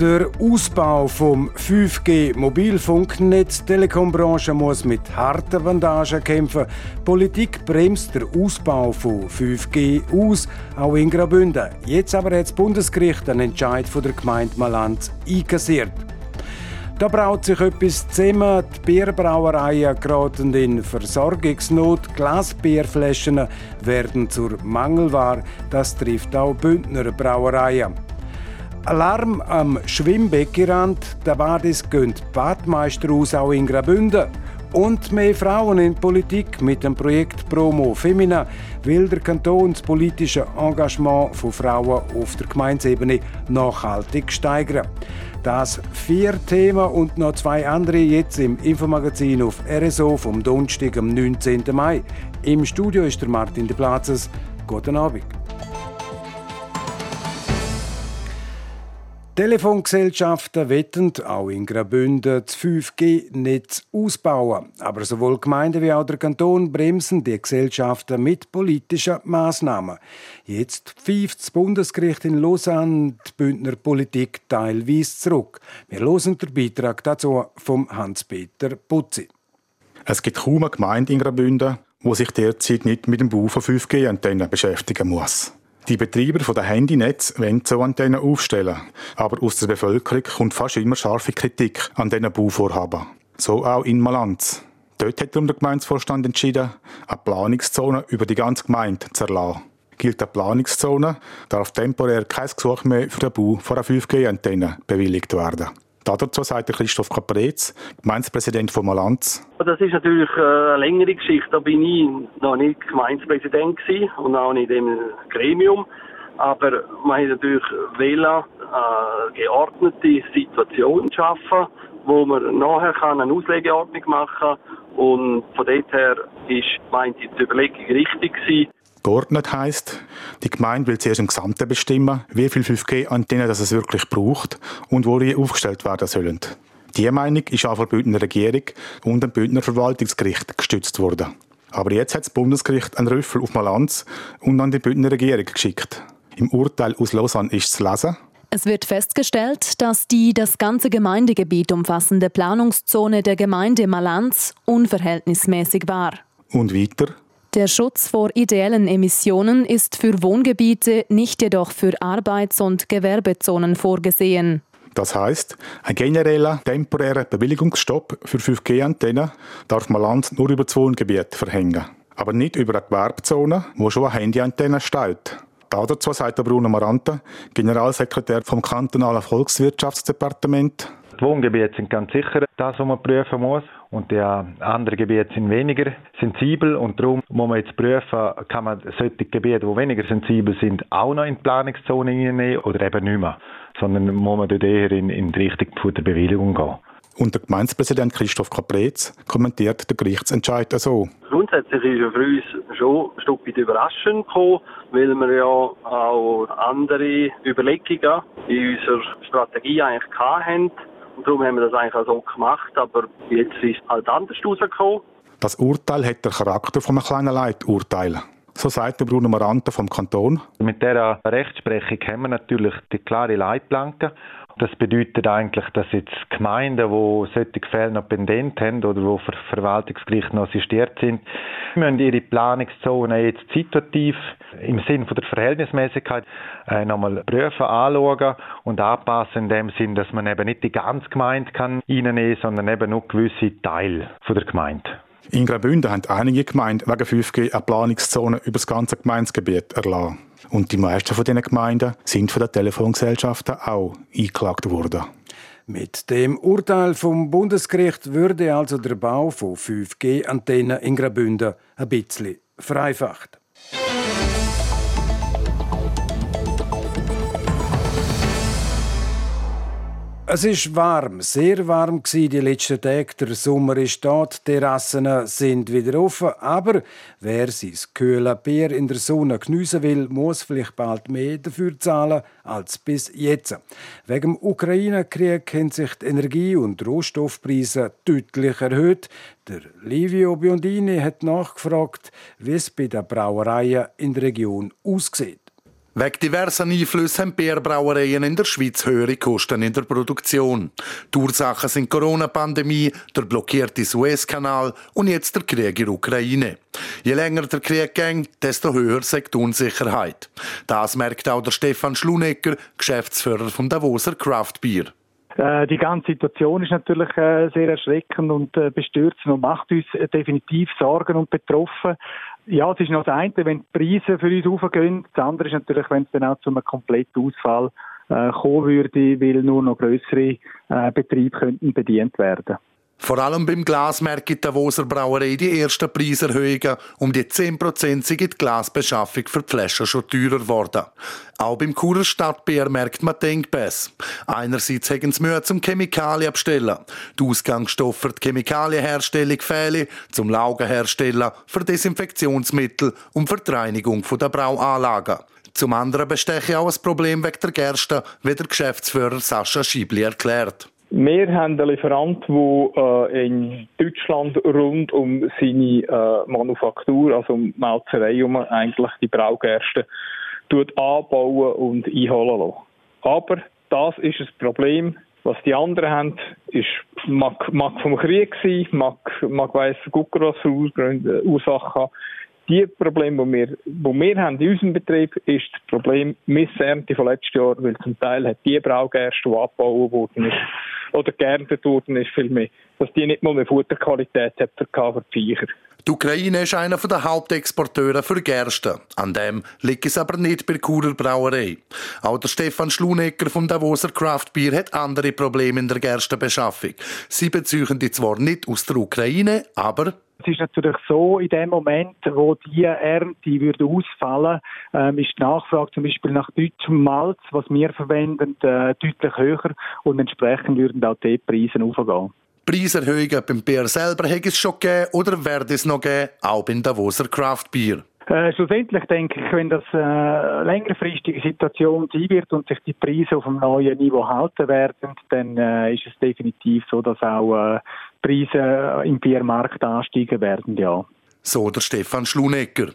Der Ausbau vom 5G-Mobilfunknetz, die Telekombranche muss mit harten Bandagen kämpfen. Politik bremst den Ausbau von 5G aus, auch in Graubünden. Jetzt aber hat das Bundesgericht einen Entscheid von der Gemeinde Malanz einkassiert. Da braut sich etwas zusammen. Die Bierbrauereien geraten in Versorgungsnot. Glasbierflaschen werden zur Mangelware. Das trifft auch Bündner Brauereien. Alarm am Schwimmbeckenrand. Der Badis gönnt Badmeister aus auch in Graubünden. Und mehr Frauen in Politik mit dem Projekt Promo Femina will der Kanton das politische Engagement von Frauen auf der Gemeinsebene nachhaltig steigern. Das vier Themen und noch zwei andere jetzt im Infomagazin auf RSO vom Donnerstag, am 19. Mai. Im Studio ist der Martin de Platzes. Guten Abend. Telefongesellschaften wetten auch in Graubünden das 5G-Netz ausbauen. Aber sowohl Gemeinden wie auch der Kanton bremsen die Gesellschaften mit politischen Massnahmen. Jetzt pfeift das Bundesgericht in Lausanne die Bündner Politik teilweise zurück. Wir hören den Beitrag dazu von Hans-Peter Putzi. Es gibt kaum eine Gemeinde in Graubünden, die sich derzeit nicht mit dem Bau von 5G-Antennen beschäftigen muss. Die Betreiber der Handynetz wollen so Antennen aufstellen. Aber aus der Bevölkerung kommt fast immer scharfe Kritik an diesen Bauvorhaben. So auch in Malanz. Dort hat der Gemeindevorstand entschieden, eine Planungszone über die ganze Gemeinde zu erlassen. Gilt eine Planungszone, darf temporär kein Gesuch mehr für den Bau von einer 5G-Antenne bewilligt werden. Dazu sagt Christoph Caprez, Gemeindepräsident von Malanz. Das ist natürlich äh, eine längere Geschichte. Da bin ich noch nicht Gemeindepräsident und auch nicht im Gremium. Aber man hat natürlich wählen, eine äh, geordnete Situation schaffen, wo man nachher eine Auslegeordnung machen kann. Und von dort her ist meint die Überlegung richtig gewesen. Geordnet heisst, die Gemeinde will zuerst im Gesamten bestimmen, wie viel 5G-Antennen es wirklich braucht und wo die aufgestellt werden sollen. Diese Meinung ist auch von der Bündner Regierung und dem Bündner Verwaltungsgericht gestützt worden. Aber jetzt hat das Bundesgericht einen Rüffel auf Malanz und an die Bündner Regierung geschickt. Im Urteil aus Lausanne ist zu lesen. Es wird festgestellt, dass die das ganze Gemeindegebiet umfassende Planungszone der Gemeinde Malanz unverhältnismäßig war. Und weiter? Der Schutz vor ideellen Emissionen ist für Wohngebiete, nicht jedoch für Arbeits- und Gewerbezonen vorgesehen. Das heißt, ein genereller temporärer Bewilligungsstopp für 5G-Antennen darf man Land nur über das Wohngebiet verhängen. Aber nicht über eine Gewerbezone, wo schon eine Handyantenne steht. Dazu sagt Bruno Maranta, Generalsekretär vom kantonalen Volkswirtschaftsdepartement. Die Wohngebiete sind ganz sicher das, was man prüfen muss. Und die anderen Gebiete sind weniger sensibel und darum muss man jetzt prüfen, kann man solche Gebiete, die weniger sensibel sind, auch noch in die Planungszone hineinnehmen oder eben nicht mehr. Sondern muss man dort eher in, in die Richtung der Bewilligung gehen. Und der Gemeindepräsident Christoph Caprez kommentiert den Gerichtsentscheid so. Grundsätzlich ist er für uns schon ein Stück weit überraschend gekommen, weil wir ja auch andere Überlegungen in unserer Strategie eigentlich hatten und darum haben wir das eigentlich auch so gemacht, aber jetzt ist es halt anders rausgekommen. Das Urteil hat den Charakter von einem kleinen Leiturteil. So sagt der Bruno Maranta vom Kanton. Mit dieser Rechtsprechung haben wir natürlich die klare Leitplanke. Das bedeutet eigentlich, dass jetzt Gemeinden, die solche Fälle noch pendent haben oder wo für Verwaltungsgericht noch assistiert sind, müssen ihre Planungszone jetzt situativ im Sinne der Verhältnismäßigkeit äh, nochmal prüfen, anschauen und anpassen in dem Sinn, dass man eben nicht die ganze Gemeinde kann reinnehmen, sondern eben nur gewisse Teile von der Gemeinde. In Graubünden haben einige Gemeinden wegen 5G eine Planungszone über das ganze Gemeindegebiet erlassen. Und die meisten von diesen Gemeinden sind von den Telefongesellschaften auch eingeklagt worden. Mit dem Urteil vom Bundesgericht würde also der Bau von 5G-Antennen in Graubünden ein bisschen vereinfacht. Es ist warm, sehr warm gsi die letzten Tage. Der Sommer ist dort, die Terrassen sind wieder offen. Aber wer sein kühle Bier in der Sonne geniessen will, muss vielleicht bald mehr dafür zahlen als bis jetzt. Wegen dem Ukraine-Krieg haben sich die Energie- und Rohstoffpreise deutlich erhöht. Der Livio Biondini hat nachgefragt, wie es bei den Brauereien in der Region aussieht. Wegen diverser Einflüsse haben Bierbrauereien in der Schweiz höhere Kosten in der Produktion. Die Ursachen sind Corona-Pandemie, der blockierte Suezkanal und jetzt der Krieg in der Ukraine. Je länger der Krieg ging, desto höher sagt die Unsicherheit. Das merkt auch der Stefan Schlunecker, Geschäftsführer von Davoser Craft Beer. Äh, die ganze Situation ist natürlich äh, sehr erschreckend und äh, bestürzend und macht uns definitiv Sorgen und betroffen. Ja, es ist noch das eine, wenn die Preise für uns aufgehen. Das andere ist natürlich, wenn es dann auch zu einem kompletten Ausfall äh, kommen würde, weil nur noch größere äh, Betriebe könnten bedient werden. Vor allem beim Glas merkt die Davoser Brauerei die ersten Preiserhöhungen. Um die 10% sind die Glasbeschaffung für die Flaschen schon teurer geworden. Auch beim Churer Stadtbier merkt man Denkbass. Einerseits haben sie Mühe zum Chemikalien abstellen. Die Ausgangsstoffe für die Chemikalienherstellung fehlen, zum Laugenherstellen, für Desinfektionsmittel und für die Reinigung der Brauanlagen. Zum anderen besteche auch ein Problem wegen der Gerste, wie der Geschäftsführer Sascha Schiebli erklärt. Wir haben einen Lieferant, der äh, in Deutschland rund um seine äh, Manufaktur, also um die Melzerei, um eigentlich die Braugerste anbauen und einholen lassen. Aber das ist ein Problem. Was die anderen haben, ist, mag, mag vom Krieg sein, mag, mag weiss Gucker was für Ursachen haben. Die Probleme, die wir, die wir haben in unserem Betrieb, ist das Problem Missernte von letztes Jahr, weil zum Teil hat die Braugerste, die abgebaut worden ist, oder geerntet worden ist, viel mehr, dass die nicht mal mehr Futterqualität hat für die Viecher. Die Ukraine ist einer der Hauptexporteure für Gerste. An dem liegt es aber nicht bei Kurer Brauerei. Auch der Stefan Schlunecker vom Davoser Craft Beer hat andere Probleme in der Gerstenbeschaffung. Sie beziehen die zwar nicht aus der Ukraine, aber es ist natürlich so, in dem Moment, wo die Ernte würde ausfallen, ähm, ist die Nachfrage zum Beispiel nach deutschem Malz, was wir verwenden, äh, deutlich höher und entsprechend würden auch die Preise aufgehen. Preiserhöhungen beim Bier selber hätte es schon gegeben oder werde es noch geben, auch beim Davoser Craft Beer? Äh, schlussendlich denke ich, wenn das äh, längerfristige Situation sein wird und sich die Preise auf einem neuen Niveau halten werden, dann äh, ist es definitiv so, dass auch äh, Preise im Biermarkt ansteigen werden, ja. So der Stefan Schlunecker.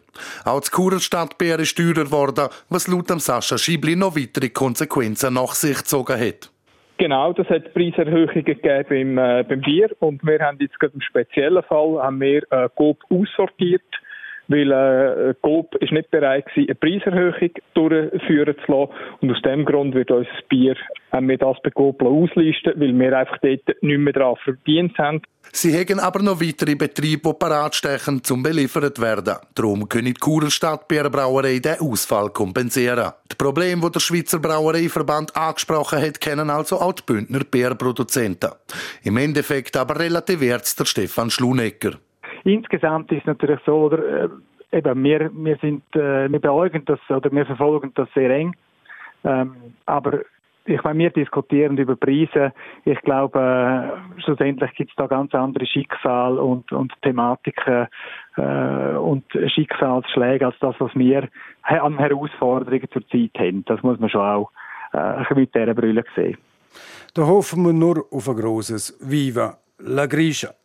Auch das Churer Stadtbier ist teurer geworden, was laut Sascha Schiebli noch weitere Konsequenzen nach sich gezogen hat. Genau, das hat Preiserhöhungen gegeben beim, äh, beim Bier und wir haben jetzt gerade im speziellen Fall haben wir äh, GOP aussortiert, weil äh, GOP ist nicht bereit gewesen, eine Preiserhöhung durchführen zu lassen und aus dem Grund wird unser Bier das bei GOP auslisten, weil wir einfach dort nicht mehr daran verdient haben. Sie haben aber noch weitere Betriebe, die parat stechen, zum beliefert werden. Darum können die Churer Stadtbierbrauerei den Ausfall kompensieren. Die Probleme, die der Schweizer Brauereiverband angesprochen hat, kennen also auch die Bündner Bierproduzenten. Im Endeffekt aber relativiert der Stefan Schlunecker. Insgesamt ist natürlich so, oder, äh, eben, wir, wir, sind, äh, wir beäugen das oder wir verfolgen das sehr eng. Ähm, aber ich meine, wir diskutieren über Preise. Ich glaube, äh, schlussendlich gibt es da ganz andere Schicksale und, und Thematiken äh, und Schicksalsschläge als das, was wir an Herausforderungen zurzeit haben. Das muss man schon auch äh, mit dieser Brille sehen. Da hoffen wir nur auf ein grosses Viva la Grisha.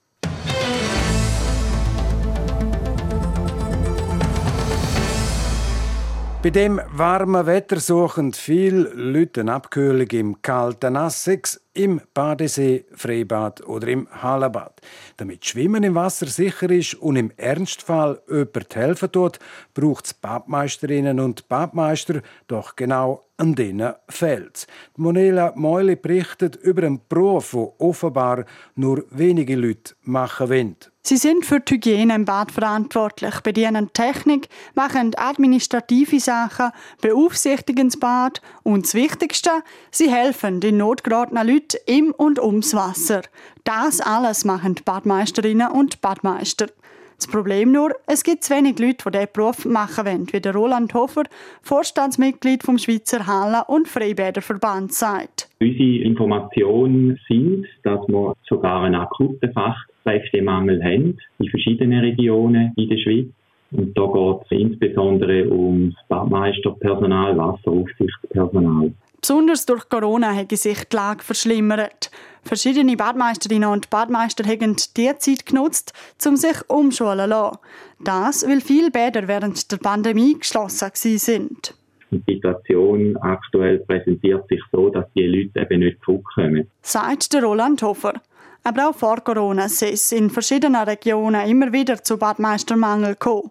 Bei dem warmen Wetter suchen viele Leute eine Abkühlung im kalten Essex, im Badesee, Freibad oder im Hallenbad. Damit Schwimmen im Wasser sicher ist und im Ernstfall jemand helfen tut, braucht es Badmeisterinnen und Badmeister doch genau an diesen fehlt Monela Meuli berichtet über einen Beruf, den offenbar nur wenige Leute machen wollen. Sie sind für die Hygiene im Bad verantwortlich, bedienen Technik, machen administrative Sachen, beaufsichtigen das Bad und das Wichtigste, sie helfen den notgeratenen Leuten im und ums Wasser. Das alles machen die Badmeisterinnen und Badmeister. Das Problem nur, es gibt zu wenig Leute, die diesen Beruf machen wollen, wie der Roland Hofer, Vorstandsmitglied vom Schweizer Halle- und Freibäderverband, sagt. Unsere Informationen sind, dass wir sogar einen akuten Fachkräftemangel haben in verschiedenen Regionen in der Schweiz. Und da geht es insbesondere ums Badmeisterpersonal, Wasseraufsichtspersonal. Besonders durch Corona hat sich die Lage verschlimmert. Verschiedene Badmeisterinnen und Badmeister haben diese Zeit genutzt, um sich umschulen zu lassen. Das, weil viele Bäder während der Pandemie geschlossen sind. Die Situation aktuell präsentiert sich so, dass die Leute eben nicht zurückkommen. Sagt der Roland Hofer. Aber auch vor Corona sei es in verschiedenen Regionen immer wieder zu Badmeistermangel gekommen.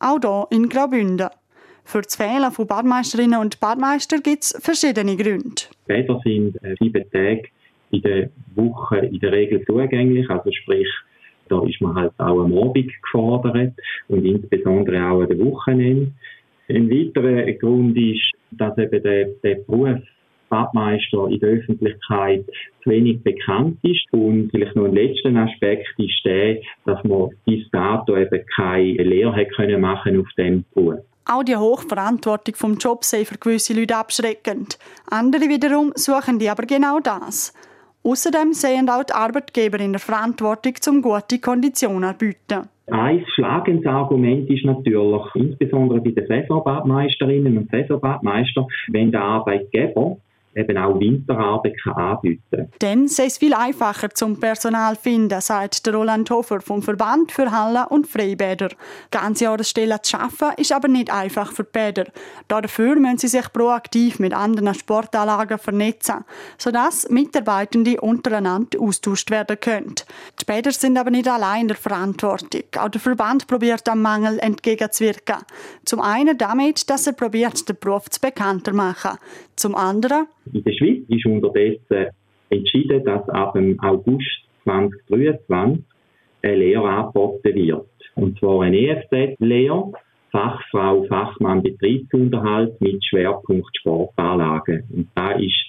Auch hier in Graubünden. Für das Fehlen von Badmeisterinnen und Badmeister gibt es verschiedene Gründe. Bäder sind äh, sieben Tage in der Woche in der Regel zugänglich, also sprich, da ist man halt auch am Abend gefordert und insbesondere auch an den Wochenende. Ein weiterer Grund ist, dass eben der, der Beruf Badmeister in der Öffentlichkeit zu wenig bekannt ist. Und vielleicht noch ein letzter Aspekt ist der, dass man bis dato eben keine Lehre können machen auf dem Beruf. Auch die Hochverantwortung vom Job sei für gewisse Leute abschreckend. Andere wiederum suchen die aber genau das. Außerdem sehen auch die Arbeitgeber in der Verantwortung, zum gute Konditionen zu bieten. Ein schlagendes Argument ist natürlich, insbesondere bei den Saisonbadmeisterinnen und Saisonbadmeistern, wenn der Arbeitgeber eben auch Winterarbeit kann anbieten kann. Dann sei es viel einfacher zum Personal finden, sagt der Roland Hofer vom Verband für Hallen und Freibäder. Ganze Jahresstellen zu schaffen ist aber nicht einfach für die Bäder. Dafür müssen sie sich proaktiv mit anderen Sportanlagen vernetzen, sodass Mitarbeitende untereinander austauscht werden können. Die Bäder sind aber nicht allein in der Verantwortung. Auch der Verband probiert am Mangel entgegenzuwirken. Zum einen damit, dass er probiert, den Beruf zu bekannter machen. Zum anderen in der Schweiz ist unterdessen entschieden, dass ab dem August 2023 eine Lehre angeboten wird. Und zwar eine EFZ-Lehre, Fachfrau, Fachmann Betriebsunterhalt mit Schwerpunkt Sportanlagen. Und da ist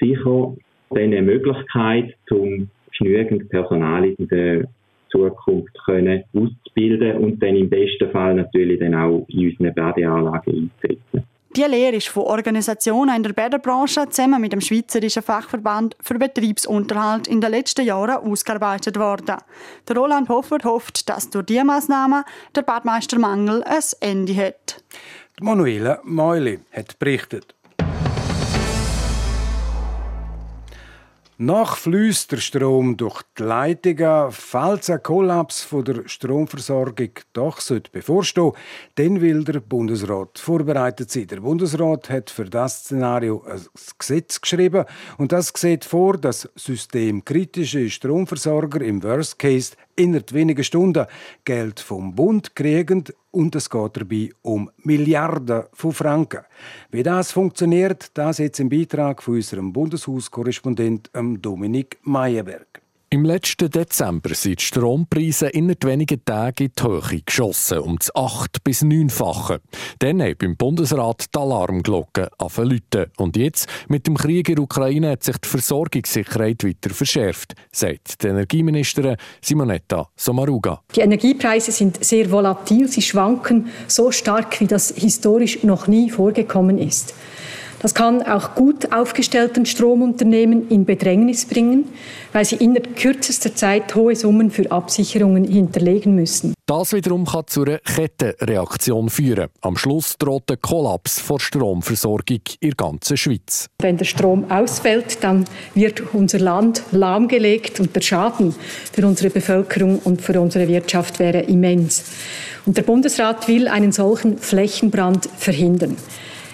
sicher eine Möglichkeit, um genügend Personal in der Zukunft können auszubilden und dann im besten Fall natürlich dann auch in unseren Badeanlagen einzusetzen. Die Lehre ist von Organisationen in der Bäderbranche zusammen mit dem Schweizerischen Fachverband für Betriebsunterhalt in den letzten Jahren ausgearbeitet worden. Der Roland Hofer hofft, dass durch diese Massnahmen der Badmeistermangel ein Ende hat. Manuela Meuli hat berichtet. Nachfließt der Strom durch die Leitungen, falls ein Kollaps von der Stromversorgung doch bevorstehen dann will der Bundesrat vorbereitet sein. Der Bundesrat hat für das Szenario ein Gesetz geschrieben und das sieht vor, dass systemkritische Stromversorger im Worst Case innerhalb weniger Stunden Geld vom Bund kriegen und es geht dabei um Milliarden von Franken. Wie das funktioniert, das jetzt im Beitrag von unserem Bundeshauskorrespondent Dominik Meyerberg. Im letzten Dezember sind die Strompreise innerhalb weniger Tage in die Höhe geschossen, um das 8- bis 9-fache. Dann hat beim Bundesrat die Alarmglocke angefangen Und jetzt, mit dem Krieg in der Ukraine, hat sich die Versorgungssicherheit weiter verschärft, sagt die Energieministerin Simonetta Sommaruga. Die Energiepreise sind sehr volatil, sie schwanken so stark, wie das historisch noch nie vorgekommen ist. Das kann auch gut aufgestellten Stromunternehmen in Bedrängnis bringen, weil sie in kürzester Zeit hohe Summen für Absicherungen hinterlegen müssen. Das wiederum kann zu einer Kettenreaktion führen. Am Schluss droht ein Kollaps der Stromversorgung in der ganzen Schweiz. Wenn der Strom ausfällt, dann wird unser Land lahmgelegt und der Schaden für unsere Bevölkerung und für unsere Wirtschaft wäre immens. Und der Bundesrat will einen solchen Flächenbrand verhindern.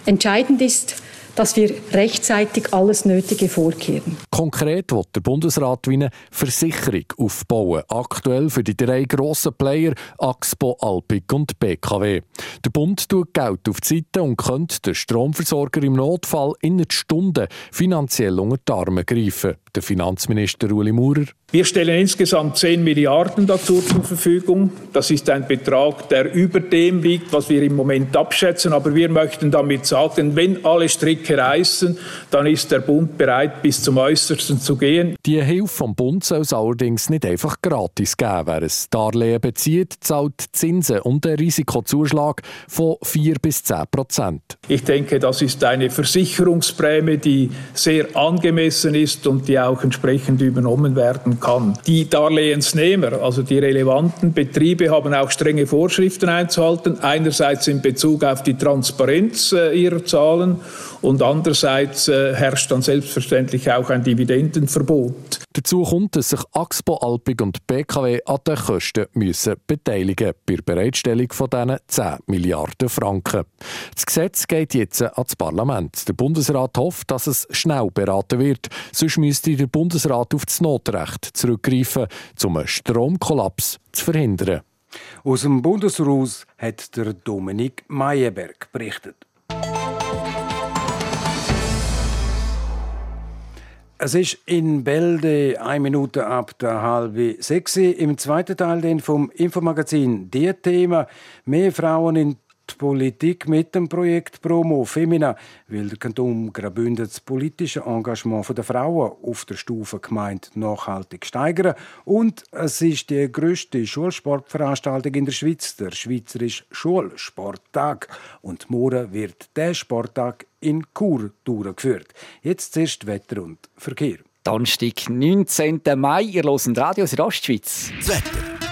Entscheidend ist, dass wir rechtzeitig alles Nötige vorkehren. Konkret wird der Bundesrat wie eine Versicherung aufbauen, aktuell für die drei grossen Player Axpo, Alpic und BKW. Der Bund tut Geld auf die Seite und könnte den Stromversorger im Notfall in Stunden finanziell unter die Arme greifen. Der Finanzminister Uli Maurer. Wir stellen insgesamt 10 Milliarden dazu zur Verfügung. Das ist ein Betrag, der über dem liegt, was wir im Moment abschätzen. Aber wir möchten damit sagen, wenn alle Stricke reißen, dann ist der Bund bereit, bis zum äußersten zu gehen. Die Hilfe vom Bund soll es allerdings nicht einfach gratis geben. Wer ein Darlehen bezieht, zahlt Zinsen und einen Risikozuschlag von 4 bis 10 Prozent. Ich denke, das ist eine Versicherungsprämie, die sehr angemessen ist und die auch entsprechend übernommen werden kann. Die Darlehensnehmer, also die relevanten Betriebe, haben auch strenge Vorschriften einzuhalten. Einerseits in Bezug auf die Transparenz äh, ihrer Zahlen und andererseits äh, herrscht dann selbstverständlich auch ein Dividendenverbot. Dazu kommt, dass sich Axpo Alpig und BKW an den Kosten müssen beteiligen bei der Bereitstellung von diesen 10 Milliarden Franken. Das Gesetz geht jetzt ans Parlament. Der Bundesrat hofft, dass es schnell beraten wird. Sonst müsste der Bundesrat auf das Notrecht zurückgreifen, um einen Stromkollaps zu verhindern. Aus dem Bundeshaus hat der Dominik Meyerberg berichtet. Es ist in Bälde eine Minute ab der halbe sechs. Im zweiten Teil vom Infomagazin «Der Thema» mehr Frauen in die Politik mit dem Projekt Promo Femina will der Kanton Graubünden das politische Engagement der Frauen auf der Stufe Gemeinde nachhaltig steigern und es ist die größte Schulsportveranstaltung in der Schweiz, der Schweizerische Schulsporttag und morgen wird der Sporttag in Chur durchgeführt. Jetzt zuerst Wetter und Verkehr. Donnerstag, 19. Mai, ihr hört Radio Südostschweiz. Das Wetter.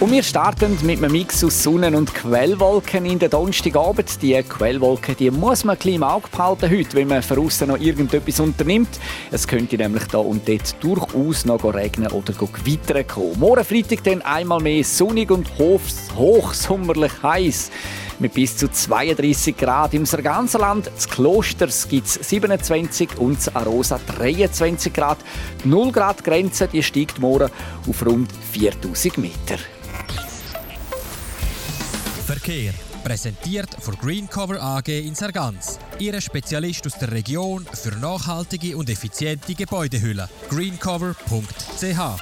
und wir starten mit einem Mix aus Sonnen- und Quellwolken in der Donnerstagabend. Die Quellwolken die muss man ein im Auge behalten heute, wenn man von noch irgendetwas unternimmt. Es könnte nämlich da und dort durchaus noch regnen oder gewittern kommen. Morgen Freitag dann einmal mehr sonnig und hochsommerlich heiß mit bis zu 32 Grad. Im ganzen Land, des Klosters gibt es 27 und das Arosa 23 Grad. Die 0 Grad Grenze die steigt morgen auf rund 4000 Meter. Verkehr. Präsentiert von Greencover AG in Sargans. Ihre Spezialist aus der Region für nachhaltige und effiziente Gebäudehülle. greencover.ch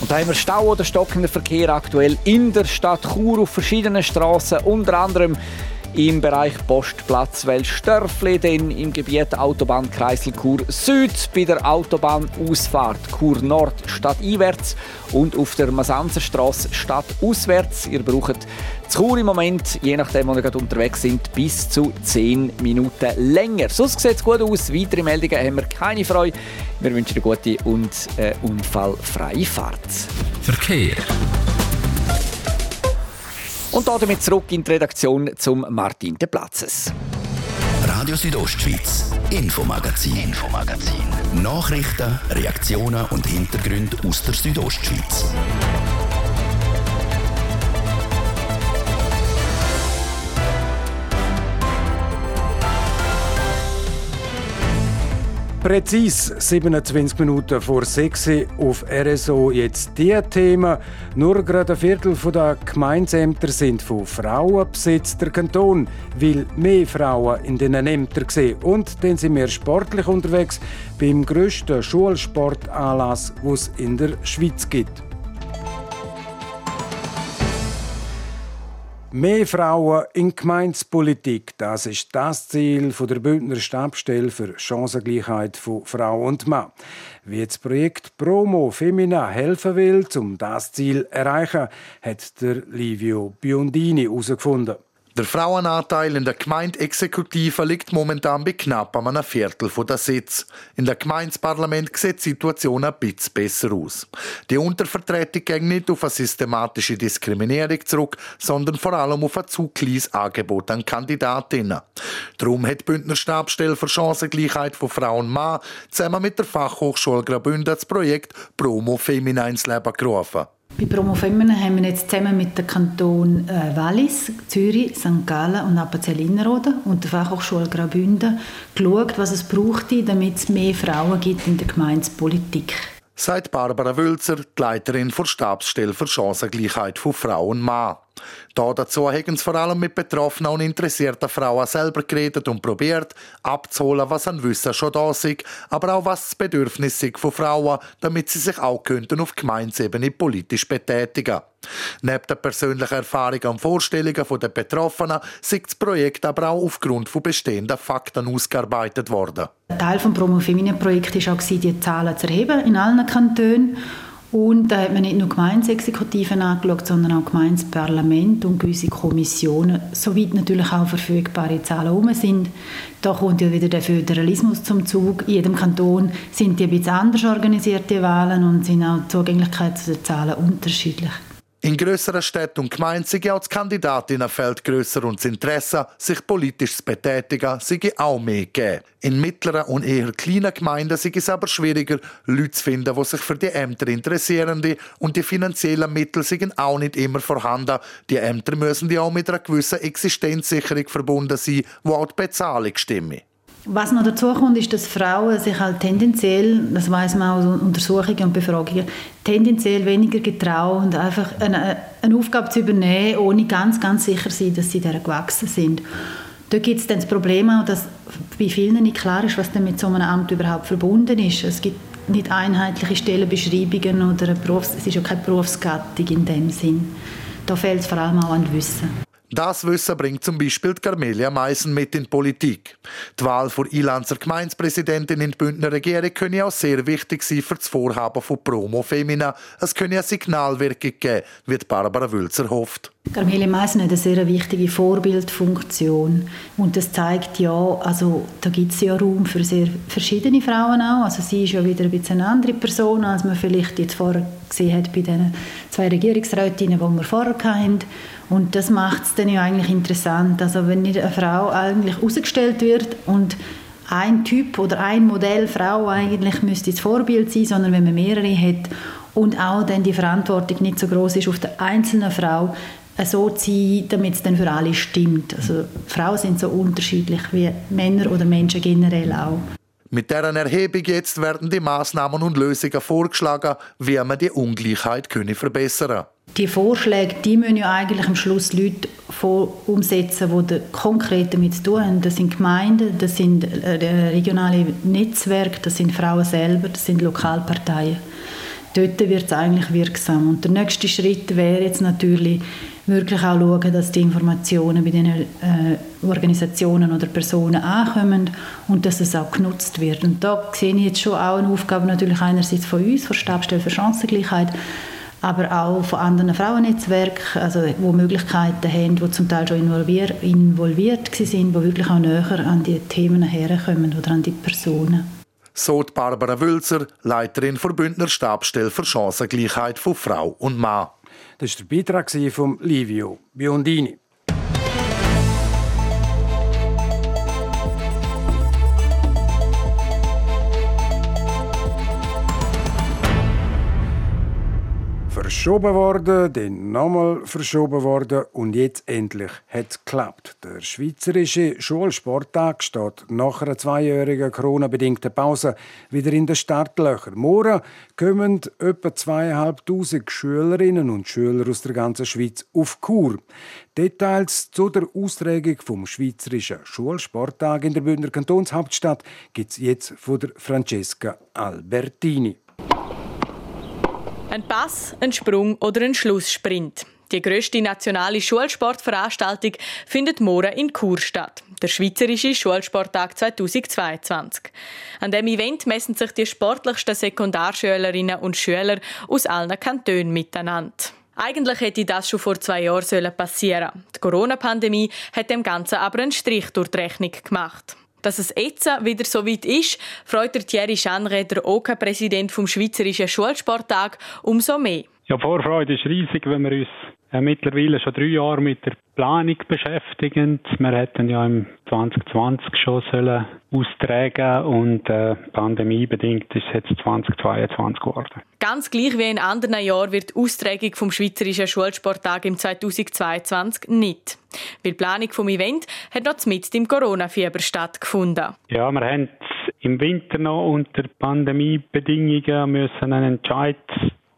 und da haben wir Stau oder stockender Verkehr aktuell in der Stadt Chur auf verschiedenen Straßen, unter anderem im Bereich Postplatz Welsdörfli, dann im Gebiet Autobahnkreisel Chur Süd, bei der Autobahnausfahrt Chur Nord stadteinwärts und auf der Masanzerstraße stadtauswärts. Ihr braucht zu Chur im Moment, je nachdem, wo ihr gerade unterwegs sind, bis zu 10 Minuten länger. Sonst sieht es gut aus. Weitere Meldungen haben wir keine Freude. Wir wünschen eine gute und äh, unfallfreie Fahrt. Verkehr. Und damit zurück in die Redaktion zum Martin de Platzes. Radio Südostschweiz, Infomagazin, Infomagazin. Nachrichten, Reaktionen und Hintergründe aus der Südostschweiz. Präzis 27 Minuten vor 6 auf RSO jetzt die Themen. Nur gerade ein Viertel der Gemeindeämter sind von Frauen besetzt. Der Kanton will mehr Frauen in den Ämtern sehen. Und dann sind wir sportlich unterwegs beim grössten Schulsportanlass, den es in der Schweiz gibt. Mehr Frauen in Gemeinspolitik, das ist das Ziel der Bündner Stabstelle für Chancengleichheit von Frau und Mann. Wie das Projekt Promo Femina helfen will, um das Ziel zu erreichen, hat der Livio Biondini herausgefunden. Der Frauenanteil in der Gemeindeexekutive liegt momentan bei knapp einem Viertel der Sitz. In der Gemeindeparlament sieht die Situation ein bisschen besser aus. Die Untervertretung geht nicht auf eine systematische Diskriminierung zurück, sondern vor allem auf ein zu kleines Angebot an Kandidatinnen. Darum hat die Bündner Stabstelle für Chancengleichheit von Frauen und Mann zusammen mit der Fachhochschule Graubünden das Projekt Promo Femina ins Leben gerufen. Bei Promofemmen haben wir jetzt zusammen mit den Kantonen äh, Wallis, Zürich, St. Gallen und Appenzell-Innerrhoden und der Fachhochschule Graubünden geschaut, was es brauchte, damit es mehr Frauen gibt in der Gemeindepolitik. Sagt Barbara Wülzer, die Leiterin der Stabsstelle für Chancengleichheit von Frau und Mann. Da dazu haben sie vor allem mit betroffenen und interessierten Frauen selber geredet und probiert, abzuholen, was an Wissen schon da ist, aber auch was das Bedürfnis ist von Frauen, damit sie sich auch könnten auf Gemeinsebene politisch betätigen. Neben den persönlichen Erfahrungen und Vorstellungen der Betroffenen ist das Projekt aber auch aufgrund von bestehenden Fakten ausgearbeitet worden. Teil des Promo Feminin Projekts war auch, die Zahlen zu erheben in allen Kantonen. Und da hat man nicht nur Gemeinsexekutiven angeschaut, sondern auch Gemeinsparlament und gewisse Kommissionen, soweit natürlich auch verfügbare Zahlen herum sind. Da kommt ja wieder der Föderalismus zum Zug. In jedem Kanton sind die ein bisschen anders organisierte Wahlen und sind auch die Zugänglichkeit zu den Zahlen unterschiedlich. In grösseren Städten und Gemeinden sei auch das Kandidatinnenfeld grösser und das Interesse, sich politisch zu betätigen, sei auch mehr gegeben. In mittleren und eher kleinen Gemeinden sei es aber schwieriger, Leute zu finden, die sich für die Ämter interessieren und die finanziellen Mittel sind auch nicht immer vorhanden. Die Ämter müssen die auch mit einer gewissen Existenzsicherung verbunden sein, wo auch die Bezahlung stimmt. Was noch dazu kommt, ist, dass Frauen sich halt tendenziell, das weiß man auch aus Untersuchungen und Befragungen, tendenziell weniger getrauen, einfach eine, eine Aufgabe zu übernehmen, ohne ganz, ganz sicher sein, dass sie der gewachsen sind. Da gibt es dann das Problem auch, dass bei vielen nicht klar ist, was denn mit so einem Amt überhaupt verbunden ist. Es gibt nicht einheitliche Stellenbeschreibungen oder Berufs es ist ja keine Berufsgattung in dem Sinn. Da fehlt es vor allem auch an Wissen. Das Wissen bringt zum Beispiel Carmelia Meissen mit in die Politik. Die Wahl für Ilanzer Gemeinspräsidentin in die Bündner Regierung könne auch sehr wichtig sein für das Vorhaben von Promo Femina. Es könne eine Signalwirkung geben, wie Barbara Wülzer hofft. Carmelia Meissen hat eine sehr wichtige Vorbildfunktion. Und das zeigt ja, also da gibt es ja Raum für sehr verschiedene Frauen auch. Also sie ist ja wieder ein bisschen eine andere Person, als man vielleicht jetzt vorher gesehen hat bei den zwei Regierungsrätinnen, die wir vorher hatten. Und das macht es dann ja eigentlich interessant. Also wenn eine Frau eigentlich herausgestellt wird und ein Typ oder ein Modell Frau eigentlich müsste das Vorbild sein, sondern wenn man mehrere hat und auch dann die Verantwortung nicht so groß ist auf der einzelnen Frau, so zu sein, damit es dann für alle stimmt. Also Frauen sind so unterschiedlich wie Männer oder Menschen generell auch. Mit deren Erhebung jetzt werden die Maßnahmen und Lösungen vorgeschlagen, wie man die Ungleichheit können verbessern Die Vorschläge, die müssen ja eigentlich am Schluss Leute umsetzen, die konkret damit zu tun haben. Das sind Gemeinden, das sind äh, regionale Netzwerke, das sind Frauen selber, das sind Lokalparteien. Dort wird es eigentlich wirksam. Und der nächste Schritt wäre jetzt natürlich, wirklich auch schauen, dass die Informationen bei den äh, Organisationen oder Personen ankommen und dass es auch genutzt wird. Und da sehe ich jetzt schon auch eine Aufgabe natürlich einerseits von uns, von Stabstelle für Chancengleichheit, aber auch von anderen Frauennetzwerken, also wo Möglichkeiten haben, die zum Teil schon involviert, involviert sind, die wirklich auch näher an die Themen herkommen oder an die Personen. So Barbara Wülzer, Leiterin der Bündner Stabstelle für Chancengleichheit von Frau und Mann. Das war der Beitrag von Livio Biondini. Verschoben worden, dann nochmal verschoben worden und jetzt endlich hat es geklappt. Der Schweizerische Schulsporttag steht nach einer zweijährigen Corona-bedingten Pause wieder in den Startlöchern. Morgen kommen etwa zweieinhalbtausend Schülerinnen und Schüler aus der ganzen Schweiz auf Kur. Details zu der Austragung vom Schweizerischen Schulsporttag in der Bündner Kantonshauptstadt gibt es jetzt von der Francesca Albertini. Ein Pass, ein Sprung oder ein Schlusssprint. Die grösste nationale Schulsportveranstaltung findet morgen in Chur statt. Der Schweizerische Schulsporttag 2022. An dem Event messen sich die sportlichsten Sekundarschülerinnen und Schüler aus allen Kantonen miteinander. Eigentlich hätte das schon vor zwei Jahren passieren sollen. Die Corona-Pandemie hat dem Ganzen aber einen Strich durch die Rechnung gemacht. Dass es jetzt wieder so weit ist, freut der Thierry Schanre, der OK-Präsident vom Schweizerischen Schulsporttag, umso mehr. Ja, Vorfreude ist riesig, wenn wir uns äh, mittlerweile schon drei Jahre mit der Planung beschäftigen. Wir hätten ja im 2020 schon sollen austragen und äh, pandemiebedingt ist es jetzt 2022 geworden. Ganz gleich wie in anderen Jahren wird die Austragung vom Schweizerischen Schulsporttag im 2022 nicht. Weil die Planung vom Event hat noch mit dem Corona-Fieber stattgefunden. Ja, wir haben im Winter noch unter Pandemiebedingungen müssen einen Entscheid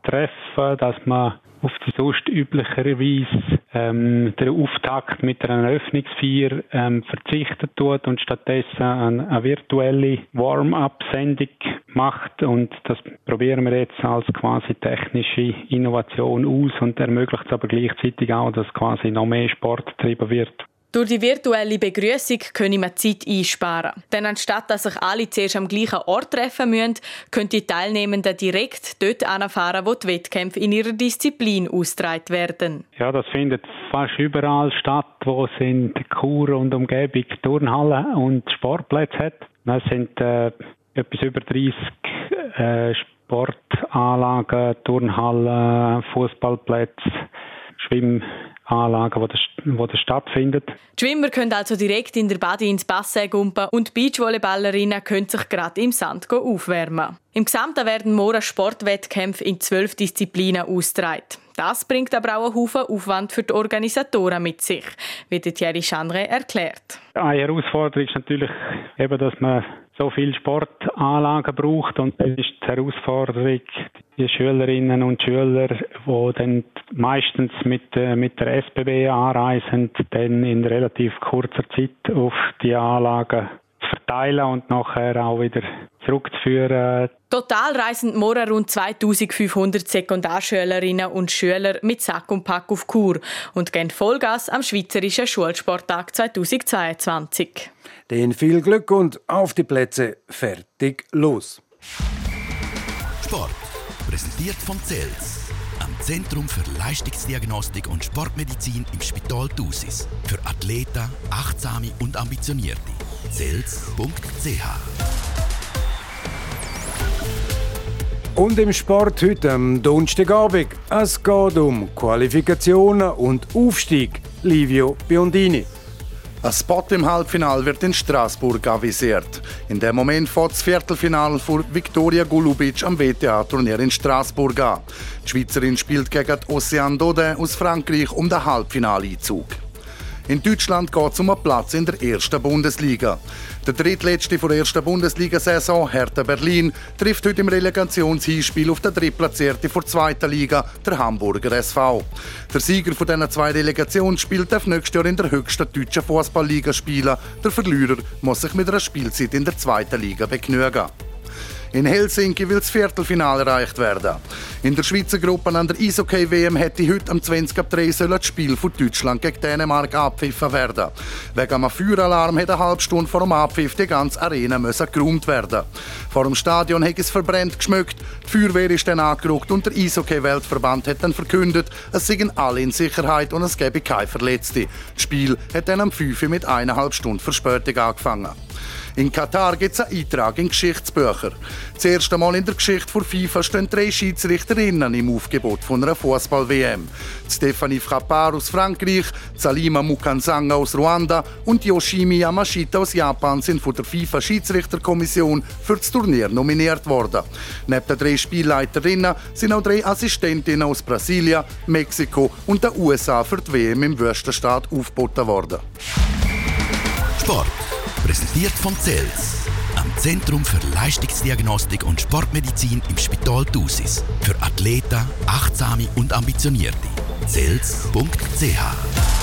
treffen, dass man auf die sonst üblicherweise ähm, der Auftakt mit einer Eröffnungsfeier ähm, verzichten tut und stattdessen eine, eine virtuelle Warm-up-Sendung macht und das probieren wir jetzt als quasi technische Innovation aus und ermöglicht es aber gleichzeitig auch, dass quasi noch mehr Sport getrieben wird. Durch die virtuelle Begrüßung können wir Zeit einsparen. Denn anstatt dass sich alle zuerst am gleichen Ort treffen müssen, können die Teilnehmenden direkt dort anfahren, wo die Wettkämpfe in ihrer Disziplin ausgetragen werden. Ja, das findet fast überall statt, wo es in Chur und Umgebung Turnhallen und Sportplätze hat. Das sind äh, etwas über 30 äh, Sportanlagen, Turnhallen, Fußballplätze, Schwimm Anlagen, wo das, wo das stattfindet. Die Schwimmer können also direkt in der Body ins Bassin gumpen und die Beachvolleyballerinnen können sich gerade im Sand aufwärmen. Im Gesamten werden morgen Sportwettkämpfe in zwölf Disziplinen ausgetragen. Das bringt aber auch einen Haufen Aufwand für die Organisatoren mit sich, wie Thierry Chandre erklärt. Eine Herausforderung ist natürlich eben, dass man so viele Sportanlagen braucht und das ist die Herausforderung, die Schülerinnen und Schüler, die dann meistens mit, äh, mit der SBB anreisen, dann in relativ kurzer Zeit auf die Anlagen verteilen und nachher auch wieder zurückzuführen. Total reisen morgen rund 2500 Sekundarschülerinnen und Schüler mit Sack und Pack auf Kur und gehen Vollgas am Schweizerischen Schulsporttag 2022. Den viel Glück und auf die Plätze, fertig, los. Sport, präsentiert von CELS, am Zentrum für Leistungsdiagnostik und Sportmedizin im Spital Thusis. Für Athleten, Achtsame und Ambitionierte. CELS.ch Und im Sport heute am Donnerstagabend. Es geht um Qualifikationen und Aufstieg. Livio Biondini. Ein Spot im Halbfinal wird in Straßburg avisiert. In dem Moment fährt das Viertelfinal für Viktoria Golubic am WTA-Turnier in Straßburg an. Die Schweizerin spielt gegen Ocean Dodin aus Frankreich um den Halbfinaleinzug. In Deutschland geht es um einen Platz in der ersten Bundesliga. Der drittletzte der ersten Bundesliga-Saison, Hertha Berlin, trifft heute im Relegationshinspiel auf den drittplatzierten der zweiten Liga, der Hamburger SV. Der Sieger von diesen zwei Relegationsspielen darf nächstes Jahr in der höchsten deutschen Fußballliga spielen. Der Verlierer muss sich mit einer Spielzeit in der zweiten Liga begnügen. In Helsinki will das Viertelfinale erreicht werden. In der Schweizer Gruppe an der Eishockey-WM hätte heute am 20 ab 3 das Spiel von Deutschland gegen Dänemark abpfiffen werden. Wegen einem Feueralarm hätte eine halbe Stunde vor dem Abpfiff die ganze Arena müssen geräumt werden. Vor dem Stadion hätte es verbrennt geschmückt, die Feuerwehr ist dann angerückt und der Eishockey-Weltverband hat dann verkündet, es seien alle in Sicherheit und es gäbe keine Verletzte. Das Spiel hat dann am 5 mit eineinhalb Stunden Verspätung angefangen. In Katar gibt es einen Eintrag in Geschichtsbücher. Das erste Mal in der Geschichte der FIFA stehen drei Schiedsrichterinnen im Aufgebot von einer Fußball-WM. Stephanie Frappard aus Frankreich, Salima Mukansanga aus Ruanda und Yoshimi Yamashita aus Japan sind von der FIFA-Schiedsrichterkommission für das Turnier nominiert worden. Neben den drei Spielleiterinnen sind auch drei Assistentinnen aus Brasilien, Mexiko und den USA für die WM im Wüstenstaat aufgeboten worden. Sport. Präsentiert von CELS, am Zentrum für Leistungsdiagnostik und Sportmedizin im Spital Thusis. Für Athleten, Achtsame und Ambitionierte. CELS.ch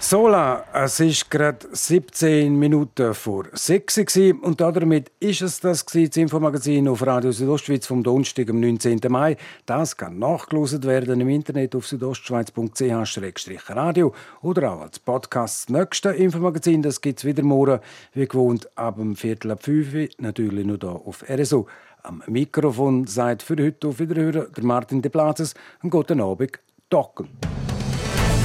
Sola, es ist gerade 17 Minuten vor 6 Uhr und damit ist es das, das Infomagazin auf Radio Südostschweiz vom Donnerstag, am 19. Mai. Das kann nachgelost werden im Internet auf südostschweiz.ch-radio oder auch als Podcast. Das nächste Infomagazin gibt es wieder morgen, wie gewohnt, ab dem Viertel ab 5 Uhr, natürlich nur hier auf RSO. Am Mikrofon seid für heute auf Wiederhören der Martin De Plazes. Einen guten Abend, Docken.